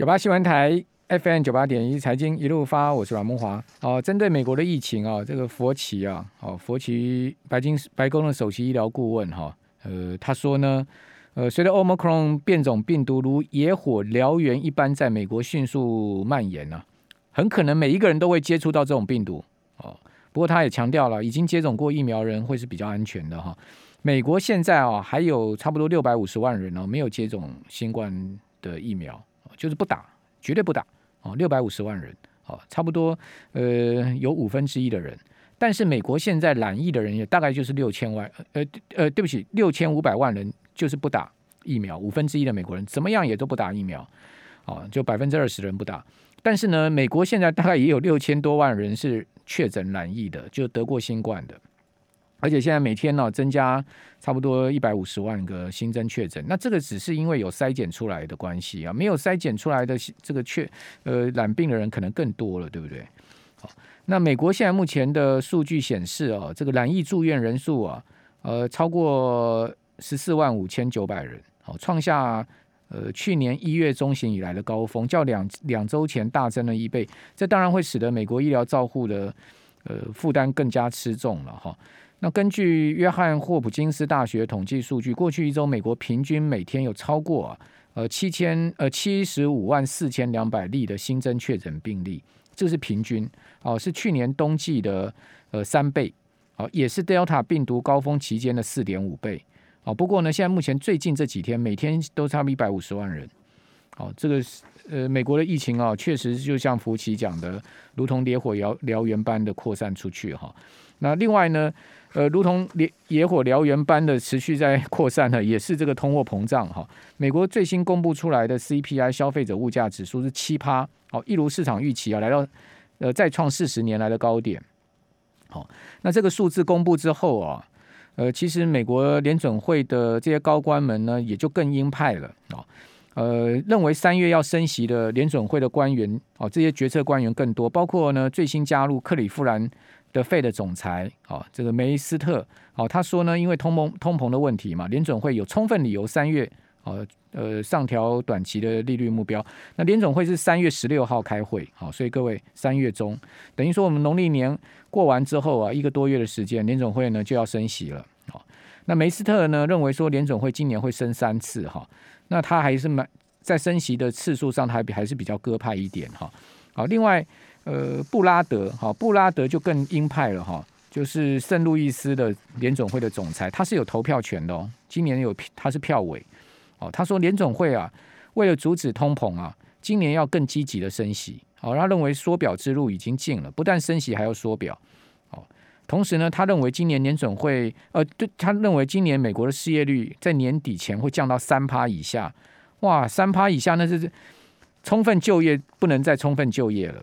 九八新闻台 FM 九八点一财经一路发，我是阮梦华。哦，针对美国的疫情啊，这个佛奇啊，哦，佛奇白金白宫的首席医疗顾问哈，呃，他说呢，呃，随着 Omicron 变种病毒如野火燎原一般在美国迅速蔓延呢、啊，很可能每一个人都会接触到这种病毒哦。不过他也强调了，已经接种过疫苗人会是比较安全的哈。美国现在啊，还有差不多六百五十万人哦，没有接种新冠的疫苗，就是不打，绝对不打哦。六百五十万人，哦，差不多呃有五分之一的人。但是美国现在染疫的人也大概就是六千万，呃呃，对不起，六千五百万人就是不打疫苗，五分之一的美国人怎么样也都不打疫苗，哦，就百分之二十人不打。但是呢，美国现在大概也有六千多万人是确诊染疫的，就得过新冠的。而且现在每天呢增加差不多一百五十万个新增确诊，那这个只是因为有筛检出来的关系啊，没有筛检出来的这个确呃染病的人可能更多了，对不对？好，那美国现在目前的数据显示啊，这个染疫住院人数啊，呃超过十四万五千九百人，好，创下呃去年一月中旬以来的高峰，较两两周前大增了一倍，这当然会使得美国医疗照护的呃负担更加吃重了哈。那根据约翰霍普金斯大学统计数据，过去一周美国平均每天有超过呃七千呃七十五万四千两百例的新增确诊病例，这是平均哦，是去年冬季的呃三倍哦，也是 Delta 病毒高峰期间的四点五倍哦。不过呢，现在目前最近这几天每天都差不多一百五十万人哦，这个呃美国的疫情啊，确实就像福奇讲的，如同烈火燎燎原般的扩散出去哈。那另外呢？呃，如同烈野火燎原般的持续在扩散呢，也是这个通货膨胀哈。美国最新公布出来的 CPI 消费者物价指数是七趴，好，一如市场预期啊，来到呃再创四十年来的高点。好，那这个数字公布之后啊，呃，其实美国联准会的这些高官们呢，也就更鹰派了啊。呃，认为三月要升息的联准会的官员哦，这些决策官员更多，包括呢最新加入克里夫兰。的费的总裁，哦，这个梅斯特，哦，他说呢，因为通膨通膨的问题嘛，联准会有充分理由三月，呃呃，上调短期的利率目标。那联准会是三月十六号开会，好，所以各位三月中，等于说我们农历年过完之后啊，一个多月的时间，联准会呢就要升息了，那梅斯特呢认为说联总会今年会升三次，哈，那他还是蛮在升息的次数上，他还还是比较鸽派一点，哈，好，另外。呃，布拉德哈，布拉德就更鹰派了哈，就是圣路易斯的联总会的总裁，他是有投票权的哦。今年有他是票委哦，他说联总会啊，为了阻止通膨啊，今年要更积极的升息哦。他认为缩表之路已经尽了，不但升息还要缩表。同时呢，他认为今年年总会呃，对他认为今年美国的失业率在年底前会降到三趴以下。哇，三趴以下那是充分就业不能再充分就业了。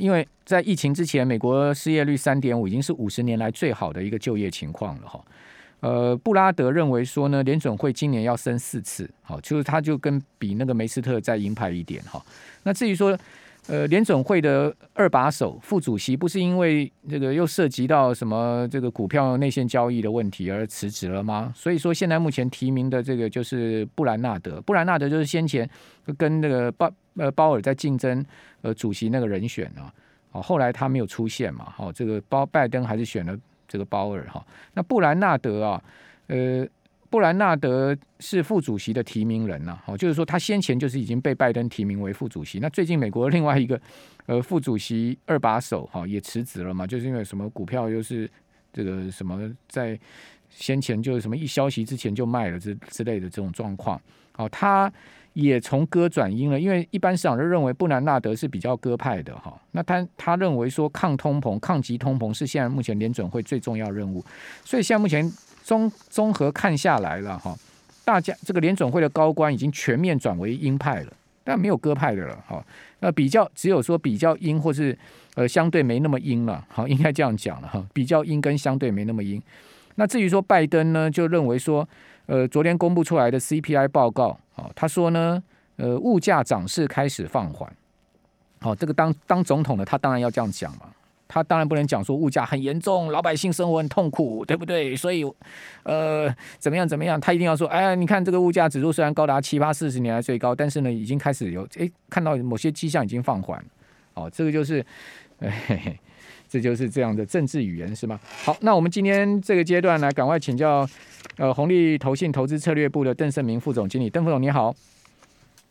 因为在疫情之前，美国失业率三点五已经是五十年来最好的一个就业情况了哈。呃，布拉德认为说呢，联准会今年要升四次，好，就是他就跟比那个梅斯特再鹰派一点哈。那至于说，呃，联准会的二把手副主席不是因为这个又涉及到什么这个股票内线交易的问题而辞职了吗？所以说现在目前提名的这个就是布兰纳德，布兰纳德就是先前跟那个鲍呃鲍尔在竞争。呃，主席那个人选啊，哦，后来他没有出现嘛，好，这个鲍拜登还是选了这个鲍尔哈。那布兰纳德啊，呃，布兰纳德是副主席的提名人呐，好，就是说他先前就是已经被拜登提名为副主席。那最近美国另外一个呃副主席二把手哈也辞职了嘛，就是因为什么股票又是这个什么在先前就是什么一消息之前就卖了之之类的这种状况，好，他。也从鸽转鹰了，因为一般市场都认为布兰纳德是比较鸽派的哈。那他他认为说抗通膨、抗击通膨是现在目前联准会最重要任务，所以现在目前综综合看下来了哈，大家这个联准会的高官已经全面转为鹰派了，但没有鸽派的了哈。那比较只有说比较鹰或是呃相对没那么鹰了，好，应该这样讲了哈，比较鹰跟相对没那么鹰。那至于说拜登呢，就认为说。呃，昨天公布出来的 CPI 报告，啊，他说呢，呃，物价涨势开始放缓。好，这个当当总统的他当然要这样讲嘛，他当然不能讲说物价很严重，老百姓生活很痛苦，对不对？所以，呃，怎么样怎么样，他一定要说，哎，你看这个物价指数虽然高达七八四十年来最高，但是呢，已经开始有哎看到某些迹象已经放缓。哦，这个就是，嘿嘿，这就是这样的政治语言是吗？好，那我们今天这个阶段来赶快请教，呃，红利投信投资策略部的邓胜明副总经理，邓副总你好。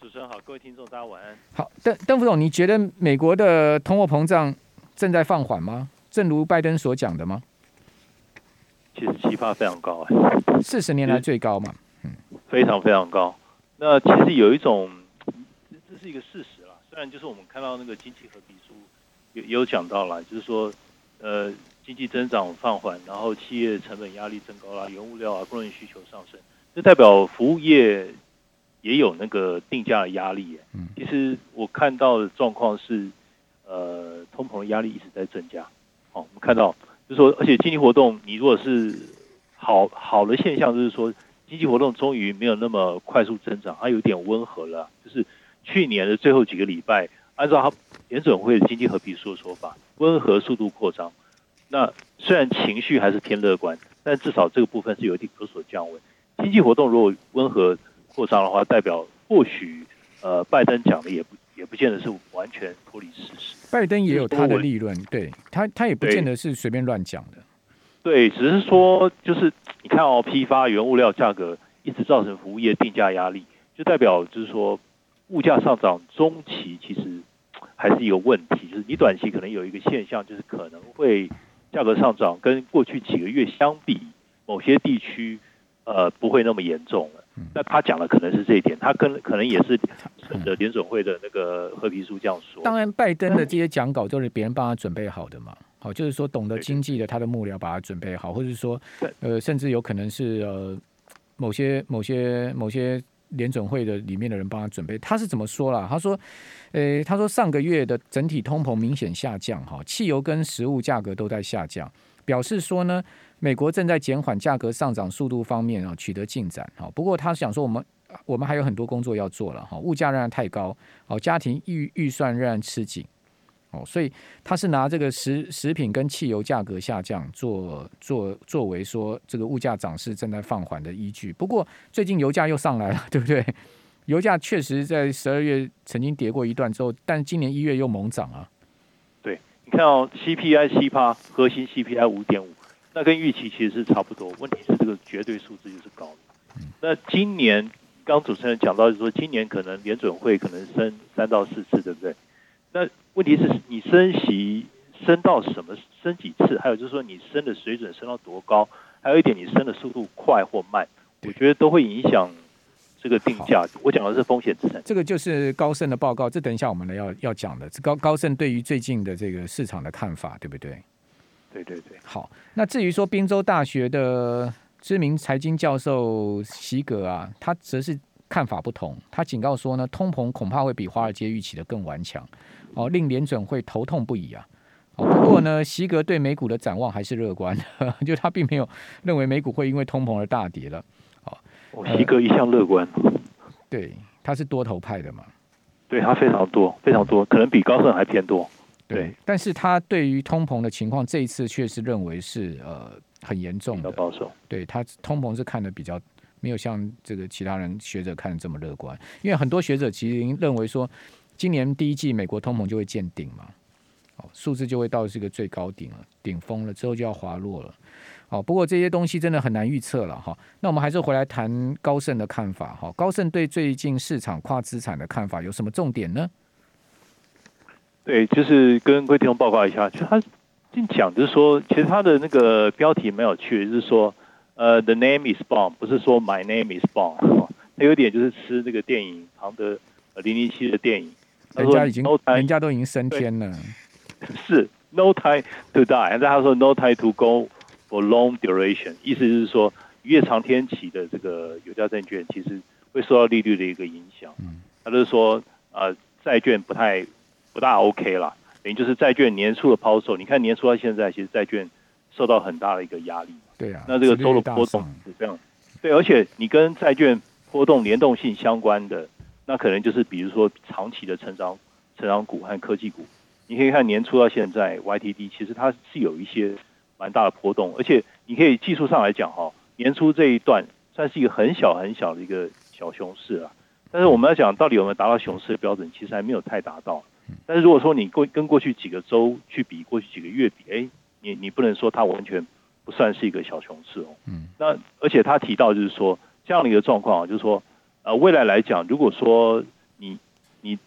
主持人好，各位听众大家晚安。好，邓邓副总，你觉得美国的通货膨胀正在放缓吗？正如拜登所讲的吗？其实七趴非常高，四十年来最高嘛。嗯，非常非常高。那其实有一种，这是一个事实。啦。虽然，就是我们看到那个经济合比书也也有讲到了，就是说，呃，经济增长放缓，然后企业成本压力增高啦，原物料啊，工人需求上升，这代表服务业也有那个定价的压力。嗯，其实我看到的状况是，呃，通膨的压力一直在增加。好，我们看到就是说，而且经济活动，你如果是好好的现象，就是说经济活动终于没有那么快速增长，它有点温和了，就是。去年的最后几个礼拜，按照他联准会的经济合比书的说法，温和速度扩张。那虽然情绪还是偏乐观，但至少这个部分是有点有所降温。经济活动如果温和扩张的话，代表或许呃拜登讲的也不也不见得是完全脱离事实。拜登也有他的立论，对他他也不见得是随便乱讲的。对，只是说就是你看哦，批发原物料价格一直造成服务业定价压力，就代表就是说。物价上涨中期其实还是一个问题，就是你短期可能有一个现象，就是可能会价格上涨，跟过去几个月相比，某些地区呃不会那么严重了。那他讲的可能是这一点，他跟可能也是顺着联准会的那个褐皮书这样说。当然，拜登的这些讲稿都是别人帮他准备好的嘛。好，就是说懂得经济的他的幕僚把他准备好，或者是说呃，甚至有可能是呃某些某些某些。联准会的里面的人帮他准备，他是怎么说啦？他说，呃，他说上个月的整体通膨明显下降，哈，汽油跟食物价格都在下降，表示说呢，美国正在减缓价格上涨速度方面啊取得进展，哈。不过他想说，我们我们还有很多工作要做了，哈，物价仍然太高，哦，家庭预预算仍然吃紧。哦，所以他是拿这个食食品跟汽油价格下降做做作为说这个物价涨势正在放缓的依据。不过最近油价又上来了，对不对？油价确实在十二月曾经跌过一段之后，但今年一月又猛涨啊。对，你看哦，CPI 七趴，核心 CPI 五点五，那跟预期其实是差不多。问题是这个绝对数字就是高的。那今年刚主持人讲到，就是说今年可能联准会可能升三到四次，对不对？那问题是你升息升到什么升几次？还有就是说你升的水准升到多高？还有一点你升的速度快或慢，我觉得都会影响这个定价。我讲的是风险资产。这个就是高盛的报告，这等一下我们来要要讲的。高高盛对于最近的这个市场的看法，对不对？对对对。好，那至于说宾州大学的知名财经教授席格啊，他则是看法不同。他警告说呢，通膨恐怕会比华尔街预期的更顽强。哦，令联准会头痛不已啊！哦，不过呢，席格对美股的展望还是乐观，就他并没有认为美股会因为通膨而大跌了。哦，席格一向乐观，对，他是多头派的嘛？对，他非常多，非常多，可能比高盛还偏多。对，但是他对于通膨的情况，这一次确实认为是呃很严重的保守。对，他通膨是看的比较没有像这个其他人学者看的这么乐观，因为很多学者其实认为说。今年第一季美国通膨就会见顶嘛，哦，数字就会到这个最高顶了，顶峰了之后就要滑落了，哦，不过这些东西真的很难预测了哈。那我们还是回来谈高盛的看法哈。高盛对最近市场跨资产的看法有什么重点呢？对，就是跟各位听众报告一下，就他讲就是说，其实他的那个标题蛮有趣，就是说，呃，The name is Bond，不是说 My name is Bond，他有点就是吃那个电影旁的零零七的电影。人家已经人家都已经升天了。是 no time to die，但他说 no time to go for long duration，意思就是说越长天期的这个有价证券，其实会受到利率的一个影响。嗯，他就是说呃债券不太不大 OK 啦，等于就是债券年初的抛售，你看年初到现在，其实债券受到很大的一个压力。对啊，那这个周的波动是这样。对，而且你跟债券波动联动性相关的。那可能就是比如说长期的成长成长股和科技股，你可以看年初到现在，YTD 其实它是有一些蛮大的波动，而且你可以技术上来讲哈，年初这一段算是一个很小很小的一个小熊市了。但是我们要讲到底有没有达到熊市的标准，其实还没有太达到。但是如果说你过跟过去几个周去比，过去几个月比，哎，你你不能说它完全不算是一个小熊市哦。嗯。那而且他提到就是说这样的一个状况啊，就是说呃未来来讲，如果说你你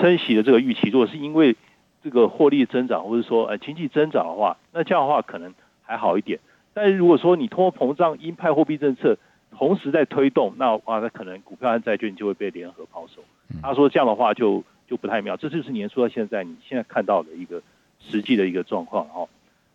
升息的这个预期，如果是因为这个获利增长或者说呃经济增长的话，那这样的话可能还好一点。但是如果说你通货膨胀、鹰派货币政策，同时在推动，那哇，那可能股票和债券就会被联合抛售。他说这样的话就就不太妙，这就是年初到现在你现在看到的一个实际的一个状况哈。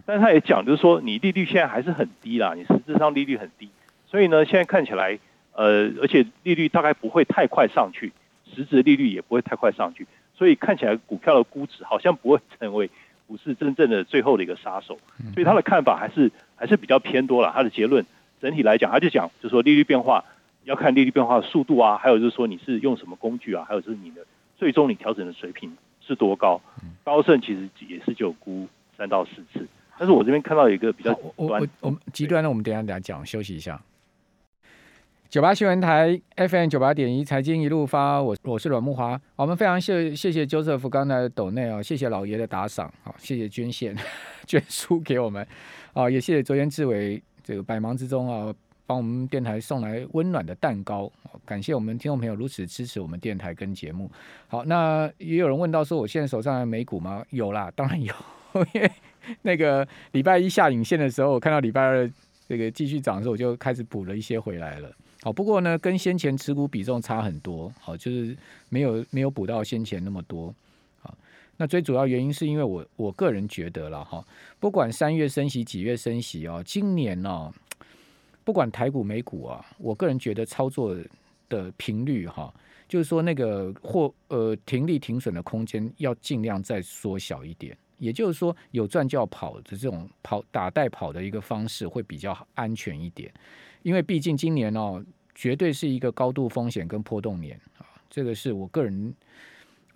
但是他也讲，就是说你利率现在还是很低啦，你实质上利率很低，所以呢，现在看起来呃，而且利率大概不会太快上去，实质利率也不会太快上去，所以看起来股票的估值好像不会成为股市真正的最后的一个杀手。所以他的看法还是还是比较偏多了，他的结论。整体来讲，他就讲，就是说利率变化要看利率变化的速度啊，还有就是说你是用什么工具啊，还有就是你的最终你调整的水平是多高。高盛其实也是就估三到四次，但是我这边看到一个比较极端，我我们极端的，我们等一下等下讲，休息一下。九八新闻台 FM 九八点一财经一路发，我我是阮木华，我们非常谢谢谢 Joseph 刚才的抖内啊，谢谢老爷的打赏，好，谢谢捐献 捐书给我们，啊，也谢谢昨天志伟。这个百忙之中啊，帮我们电台送来温暖的蛋糕，感谢我们听众朋友如此支持我们电台跟节目。好，那也有人问到说，我现在手上有美股吗？有啦，当然有，因为那个礼拜一下影线的时候，我看到礼拜二这个继续涨的时候，我就开始补了一些回来了。好，不过呢，跟先前持股比重差很多，好，就是没有没有补到先前那么多。好那最主要原因是因为我我个人觉得了哈，不管三月升息几月升息哦，今年呢，不管台股美股啊，我个人觉得操作的频率哈，就是说那个或呃停利停损的空间要尽量再缩小一点，也就是说有赚就要跑的这种跑打带跑的一个方式会比较安全一点，因为毕竟今年哦绝对是一个高度风险跟波动年啊，这个是我个人。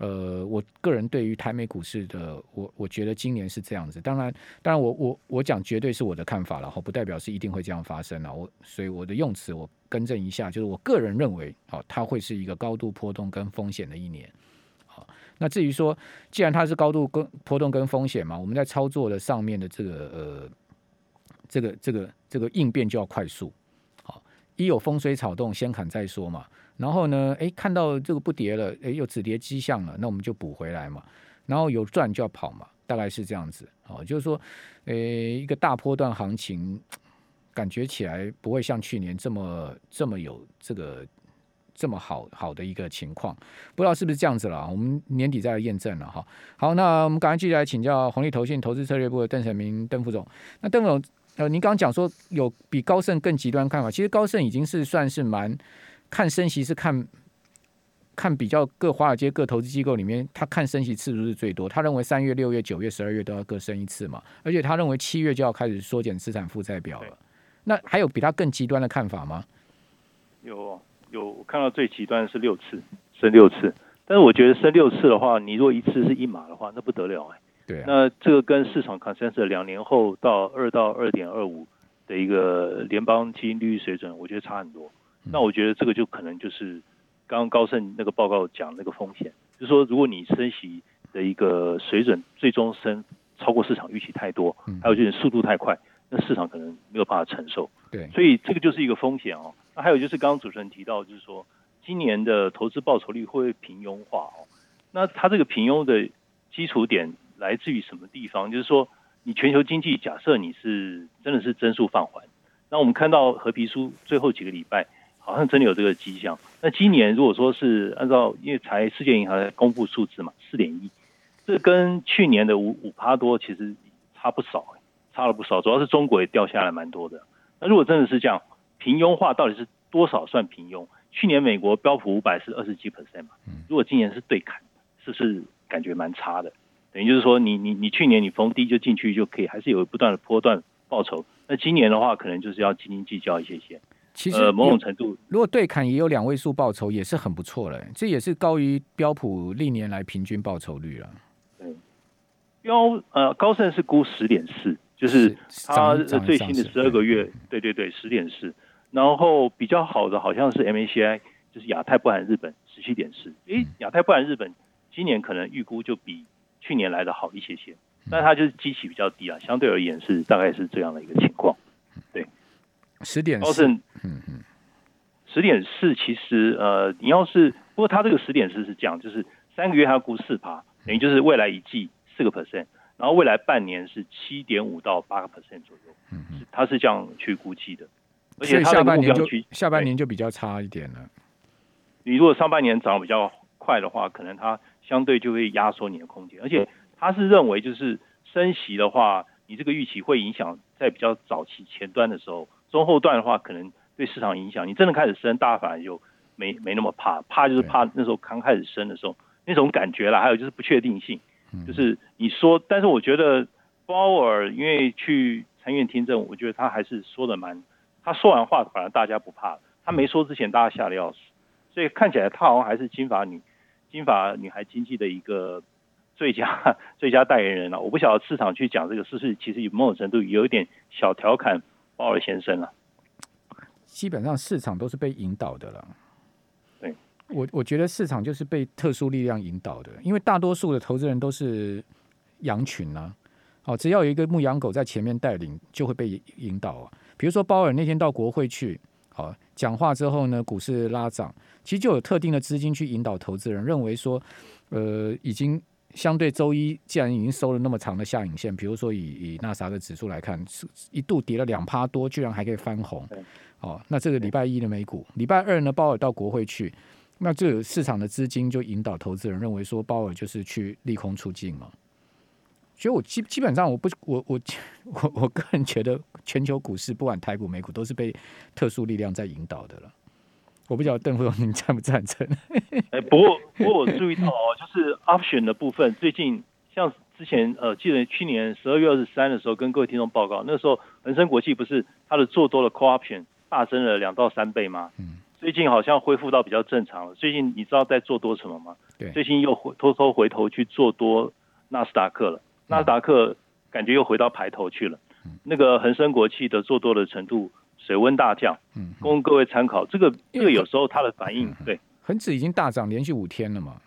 呃，我个人对于台美股市的，我我觉得今年是这样子。当然，当然我，我我讲绝对是我的看法了，哈，不代表是一定会这样发生了。我所以我的用词我更正一下，就是我个人认为，啊，它会是一个高度波动跟风险的一年。好，那至于说，既然它是高度跟波动跟风险嘛，我们在操作的上面的这个呃，这个这个这个应变就要快速。好，一有风吹草动，先砍再说嘛。然后呢，哎，看到这个不跌了，哎，有止跌迹象了，那我们就补回来嘛。然后有赚就要跑嘛，大概是这样子。哦，就是说，诶，一个大波段行情，感觉起来不会像去年这么这么有这个这么好好的一个情况。不知道是不是这样子了？我们年底再来验证了哈。好，那我们赶快继续来请教红利投信投资策略部的邓成明邓副总。那邓总，呃，您刚刚讲说有比高盛更极端看法，其实高盛已经是算是蛮。看升息是看看比较各华尔街各投资机构里面，他看升息次数是最多。他认为三月、六月、九月、十二月都要各升一次嘛，而且他认为七月就要开始缩减资产负债表了。那还有比他更极端的看法吗？有有，我看到最极端的是六次升六次，但是我觉得升六次的话，你如果一次是一码的话，那不得了哎。对啊，那这个跟市场 consensus 两年后到二到二点二五的一个联邦基金利率水准，我觉得差很多。那我觉得这个就可能就是刚刚高盛那个报告讲那个风险，就是说如果你升息的一个水准最终升超过市场预期太多，还有就是速度太快，那市场可能没有办法承受。对，所以这个就是一个风险哦。那还有就是刚刚主持人提到，就是说今年的投资报酬率会不会平庸化哦？那它这个平庸的基础点来自于什么地方？就是说你全球经济假设你是真的是增速放缓，那我们看到合皮书最后几个礼拜。好像真的有这个迹象。那今年如果说是按照，因为才世界银行公布数字嘛，四点一，这跟去年的五五趴多其实差不少，差了不少。主要是中国也掉下来蛮多的。那如果真的是这样，平庸化到底是多少算平庸？去年美国标普五百是二十几 percent 嘛，如果今年是对砍，是不是感觉蛮差的？等于就是说你，你你你去年你逢低就进去就可以，还是有不断的波段报酬。那今年的话，可能就是要斤斤计较一些些。其实某种程度，如果对砍也有两位数报酬，也是很不错了。这也是高于标普历年来平均报酬率了。标呃高盛是估十点四，就是它最新的十二个月，对对对，十点四。然后比较好的好像是 MACI，就是亚太不含日本十七点四。诶，亚太不含日本今年可能预估就比去年来的好一些些，但它就是基期比较低啊，相对而言是大概是这样的一个情况。对，十点高盛，嗯嗯，十点四其实呃，你要是不过它这个十点四是这样，就是三个月它要估四趴，等于就是未来一季。四个 percent，然后未来半年是七点五到八个 percent 左右，嗯嗯，它是这样去估计的，而且它的目标区下半年就比较差一点了。你如果上半年涨得比较快的话，可能它相对就会压缩你的空间，而且他是认为就是升息的话，你这个预期会影响在比较早期前端的时候，中后段的话可能对市场影响。你真的开始升，大家反而就没没那么怕，怕就是怕那时候刚开始升的时候那种感觉啦，还有就是不确定性。就是你说，但是我觉得鲍尔因为去参院听证，我觉得他还是说的蛮，他说完话反而大家不怕，他没说之前大家吓得要死，所以看起来他好像还是金发女 金发女孩经济的一个最佳最佳代言人了。我不晓得市场去讲这个，是不是其实有某种程度有一点小调侃鲍尔先生了？基本上市场都是被引导的了。对我我觉得市场就是被特殊力量引导的，因为大多数的投资人都是羊群啊，好，只要有一个牧羊狗在前面带领，就会被引导啊。比如说鲍尔那天到国会去，好讲话之后呢，股市拉涨，其实就有特定的资金去引导投资人，认为说，呃，已经相对周一既然已经收了那么长的下影线，比如说以以纳啥的指数来看，是一度跌了两趴多，居然还可以翻红，哦，那这个礼拜一的美股，礼拜二呢，鲍尔到国会去。那这个市场的资金就引导投资人认为说，鲍尔就是去利空出尽嘛。所以，我基基本上我不我我我我个人觉得，全球股市不管台股美股都是被特殊力量在引导的了。我不晓得邓副总您赞不赞成？哎，不过不过我注意到哦，就是 option 的部分，最近像之前呃，记得去年十二月二十三的时候，跟各位听众报告，那时候恒生国际不是它的做多的 call option 大增了两到三倍吗？嗯。最近好像恢复到比较正常了。最近你知道在做多什么吗？对，最近又回偷偷回头去做多纳斯达克了。纳斯达克感觉又回到排头去了。嗯、那个恒生国际的做多的程度水温大降。嗯，供各位参考。这个这个有时候它的反应，嗯、对，恒指已经大涨连续五天了嘛。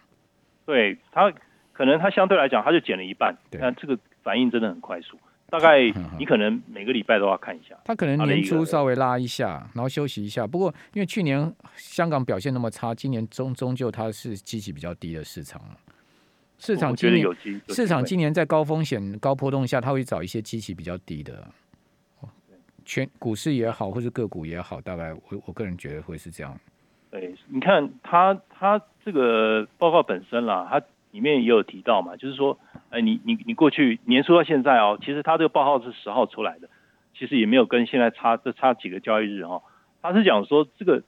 对，它可能它相对来讲它就减了一半，但这个反应真的很快速。大概你可能每个礼拜都要看一下，他可能年初稍微拉一下，然后休息一下。不过因为去年香港表现那么差，今年终终究它是基期比较低的市场了。市场今年市场今年在高风险高波动下，它会找一些基期比较低的，全股市也好，或是个股也好，大概我我个人觉得会是这样。对，你看它它这个报告本身啦，它里面也有提到嘛，就是说。哎，你你你过去年初到现在哦，其实他这个报告是十号出来的，其实也没有跟现在差这差几个交易日哦。他是讲说这个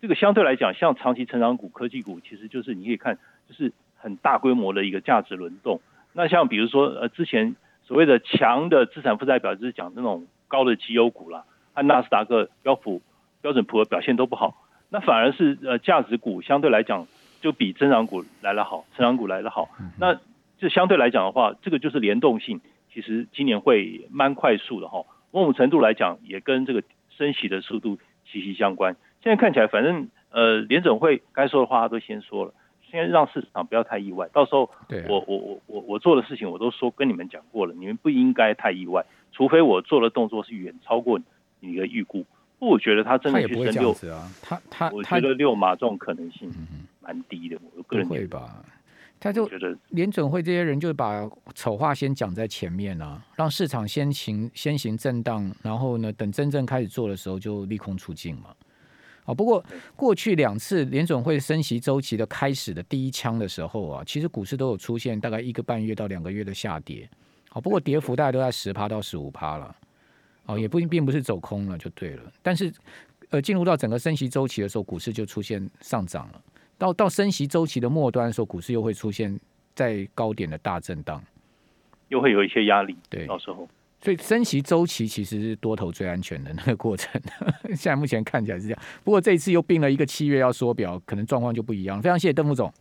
这个相对来讲，像长期成长股、科技股，其实就是你可以看，就是很大规模的一个价值轮动。那像比如说呃，之前所谓的强的资产负债表，就是讲那种高的绩优股啦，和纳斯达克、标普、标准普尔表现都不好，那反而是呃价值股相对来讲就比增长股来得好，成长股来得好。那这相对来讲的话，这个就是联动性，其实今年会蛮快速的哈。某种程度来讲，也跟这个升息的速度息息相关。现在看起来，反正呃，联总会该说的话他都先说了，先让市场不要太意外。到时候我我我我我做的事情我都说跟你们讲过了，你们不应该太意外，除非我做的动作是远超过你的预估。不，我觉得他真的去升六啊，他他我觉得六码这种可能性蛮低的，我个人会吧。他就觉得联准会这些人就把丑话先讲在前面啊，让市场先行先行震荡，然后呢，等真正开始做的时候就利空出尽嘛。啊，不过过去两次联准会升息周期的开始的第一枪的时候啊，其实股市都有出现大概一个半月到两个月的下跌。好，不过跌幅大概都在十趴到十五趴了。哦，也不并不是走空了就对了。但是呃，进入到整个升息周期的时候，股市就出现上涨了。到到升息周期的末端的时候，股市又会出现在高点的大震荡，又会有一些压力。对，到时候，所以升息周期其实是多头最安全的那个过程。现在目前看起来是这样，不过这一次又并了一个七月要缩表，可能状况就不一样。非常谢谢邓副总。